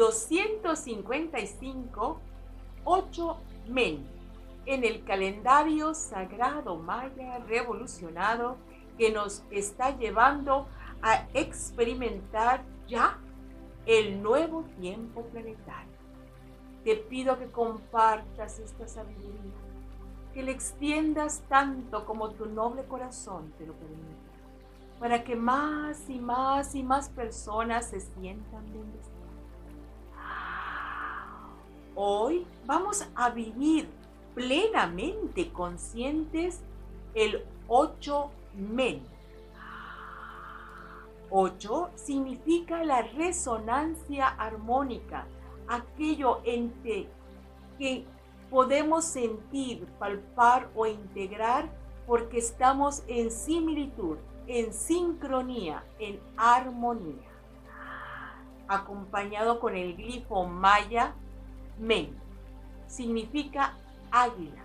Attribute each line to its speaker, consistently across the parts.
Speaker 1: 255, 8 Men, en el calendario sagrado maya revolucionado que nos está llevando a experimentar ya el nuevo tiempo planetario. Te pido que compartas esta sabiduría, que le extiendas tanto como tu noble corazón te lo permite, para que más y más y más personas se sientan bendecidas. Hoy vamos a vivir plenamente conscientes el 8 men. 8 significa la resonancia armónica, aquello entre que podemos sentir, palpar o integrar porque estamos en similitud, en sincronía, en armonía. Acompañado con el glifo maya, men, significa águila.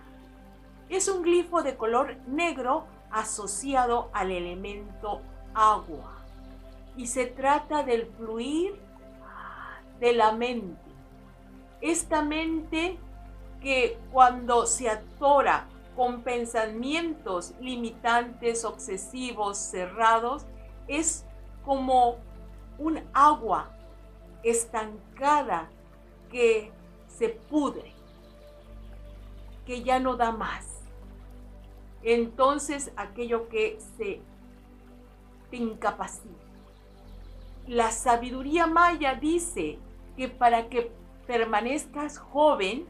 Speaker 1: Es un glifo de color negro asociado al elemento agua. Y se trata del fluir de la mente. Esta mente que cuando se atora con pensamientos limitantes, obsesivos, cerrados, es como un agua estancada que se pudre que ya no da más. Entonces aquello que se te incapacita. La sabiduría maya dice que para que permanezcas joven,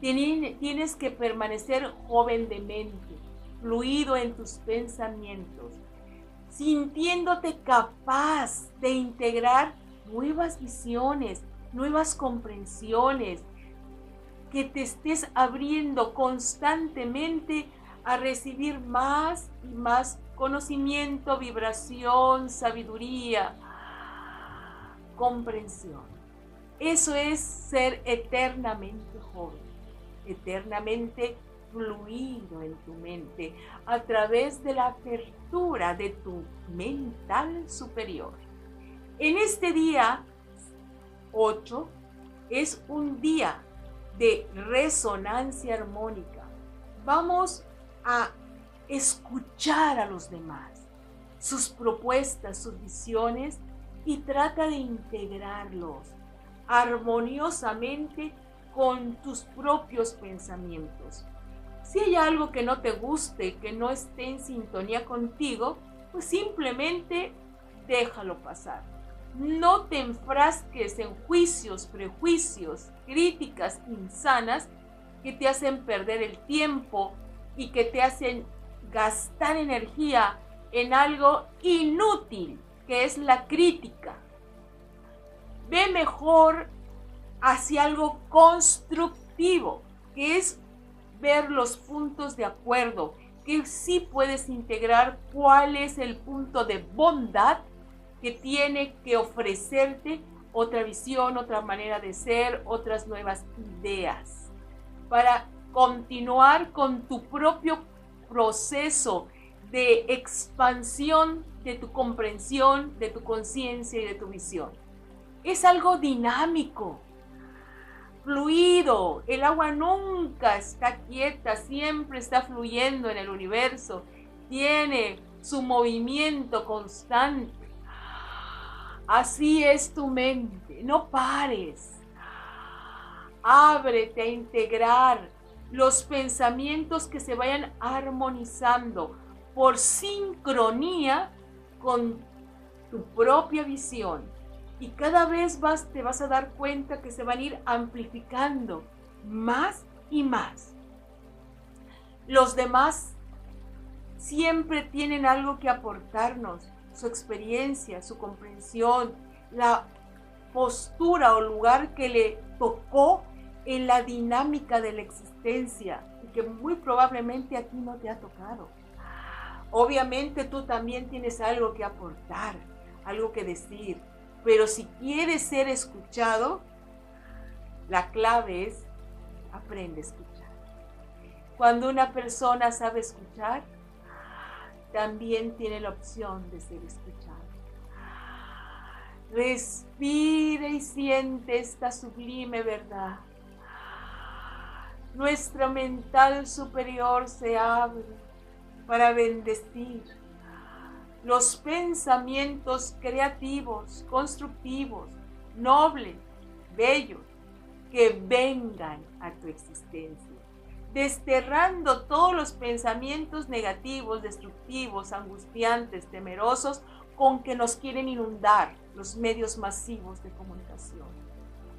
Speaker 1: tienes que permanecer joven de mente, fluido en tus pensamientos, sintiéndote capaz de integrar nuevas visiones, nuevas comprensiones, que te estés abriendo constantemente a recibir más y más conocimiento, vibración, sabiduría, comprensión. Eso es ser eternamente joven, eternamente fluido en tu mente a través de la apertura de tu mental superior. En este día 8 es un día de resonancia armónica. Vamos a escuchar a los demás, sus propuestas, sus visiones y trata de integrarlos armoniosamente con tus propios pensamientos. Si hay algo que no te guste, que no esté en sintonía contigo, pues simplemente déjalo pasar no te enfrasques en juicios, prejuicios, críticas insanas que te hacen perder el tiempo y que te hacen gastar energía en algo inútil, que es la crítica. Ve mejor hacia algo constructivo, que es ver los puntos de acuerdo, que sí puedes integrar cuál es el punto de bondad que tiene que ofrecerte otra visión, otra manera de ser, otras nuevas ideas, para continuar con tu propio proceso de expansión de tu comprensión, de tu conciencia y de tu visión. Es algo dinámico, fluido. El agua nunca está quieta, siempre está fluyendo en el universo. Tiene su movimiento constante. Así es tu mente, no pares. Ábrete a integrar los pensamientos que se vayan armonizando por sincronía con tu propia visión. Y cada vez vas, te vas a dar cuenta que se van a ir amplificando más y más. Los demás siempre tienen algo que aportarnos su experiencia, su comprensión, la postura o lugar que le tocó en la dinámica de la existencia y que muy probablemente a ti no te ha tocado. Obviamente tú también tienes algo que aportar, algo que decir, pero si quieres ser escuchado, la clave es aprende a escuchar. Cuando una persona sabe escuchar, también tiene la opción de ser escuchado. Respira y siente esta sublime verdad. Nuestra mental superior se abre para bendecir los pensamientos creativos, constructivos, nobles, bellos, que vengan a tu existencia, desterrando todos los pensamientos negativos, destructivos, angustiantes, temerosos, con que nos quieren inundar los medios masivos de comunicación.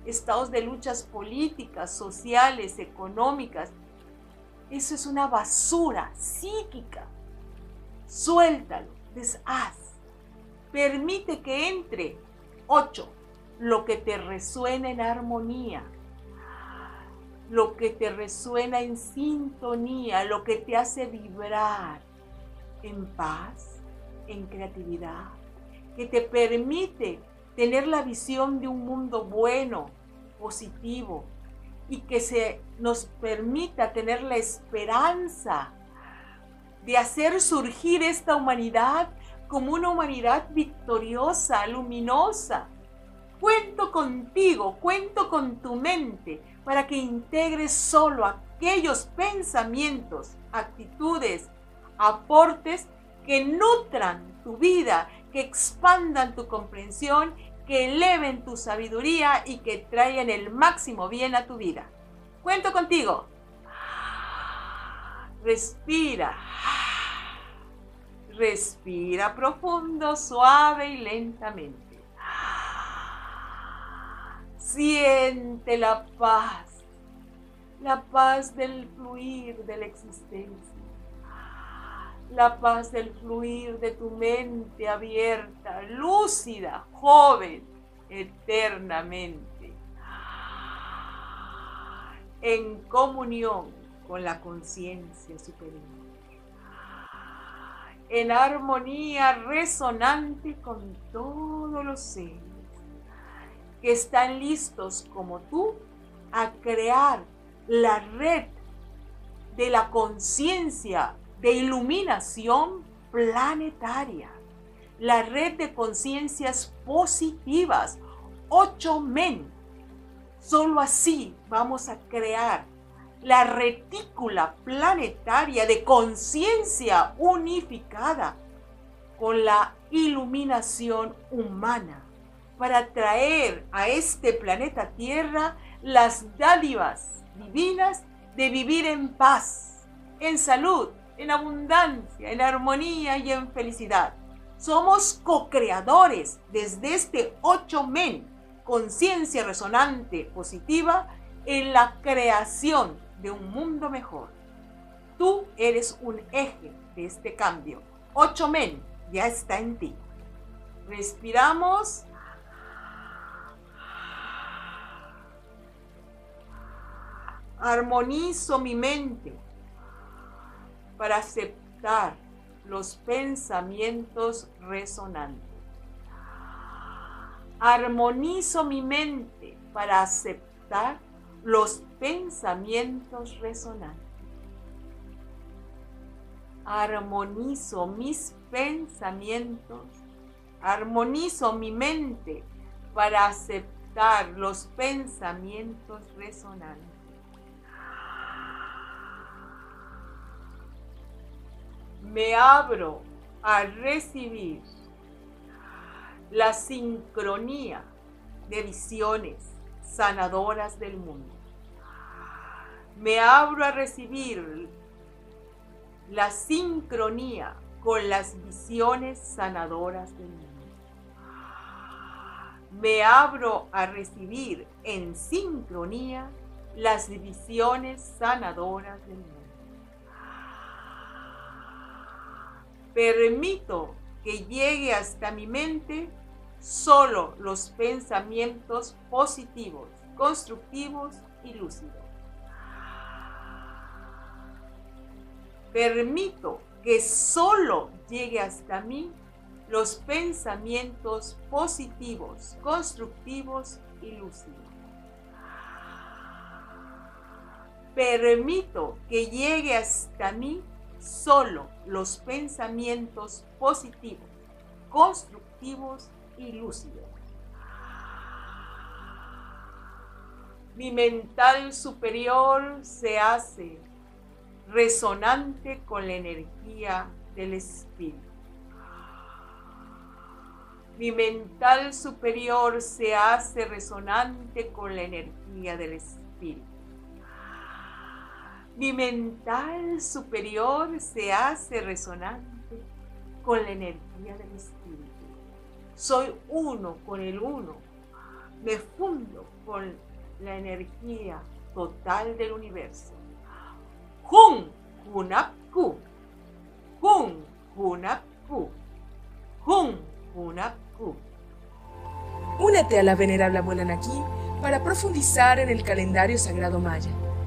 Speaker 1: Estados de luchas políticas, sociales, económicas. Eso es una basura psíquica. Suéltalo, deshaz. Permite que entre. 8. Lo que te resuena en armonía. Lo que te resuena en sintonía, lo que te hace vibrar en paz, en creatividad, que te permite tener la visión de un mundo bueno, positivo, y que se nos permita tener la esperanza de hacer surgir esta humanidad como una humanidad victoriosa, luminosa. Cuento contigo, cuento con tu mente para que integres solo aquellos pensamientos, actitudes, aportes que nutran tu vida, que expandan tu comprensión, que eleven tu sabiduría y que traigan el máximo bien a tu vida. Cuento contigo. Respira. Respira profundo, suave y lentamente. Siente la paz, la paz del fluir de la existencia la paz del fluir de tu mente abierta, lúcida, joven, eternamente, en comunión con la conciencia superior, en armonía resonante con todos los seres que están listos como tú a crear la red de la conciencia de iluminación planetaria, la red de conciencias positivas, ocho men. Solo así vamos a crear la retícula planetaria de conciencia unificada con la iluminación humana para traer a este planeta Tierra las dádivas divinas de vivir en paz, en salud, en abundancia, en armonía y en felicidad. Somos co-creadores desde este ocho men, conciencia resonante positiva, en la creación de un mundo mejor. Tú eres un eje de este cambio. Ocho men ya está en ti. Respiramos. Armonizo mi mente para aceptar los pensamientos resonantes. Armonizo mi mente para aceptar los pensamientos resonantes. Armonizo mis pensamientos, armonizo mi mente para aceptar los pensamientos resonantes. Me abro a recibir la sincronía de visiones sanadoras del mundo. Me abro a recibir la sincronía con las visiones sanadoras del mundo. Me abro a recibir en sincronía las visiones sanadoras del mundo. Permito que llegue hasta mi mente solo los pensamientos positivos, constructivos y lúcidos. Permito que solo llegue hasta mí los pensamientos positivos, constructivos y lúcidos. Permito que llegue hasta mí solo los pensamientos positivos, constructivos y lúcidos. Mi mental superior se hace resonante con la energía del espíritu. Mi mental superior se hace resonante con la energía del espíritu. Mi mental superior se hace resonante con la energía del espíritu. Soy uno con el uno. Me fundo con la energía total del universo. Hun Hunapku. Hun Hunapku. Hun Hunapku.
Speaker 2: Únete a la venerable abuela Naki para profundizar en el calendario sagrado maya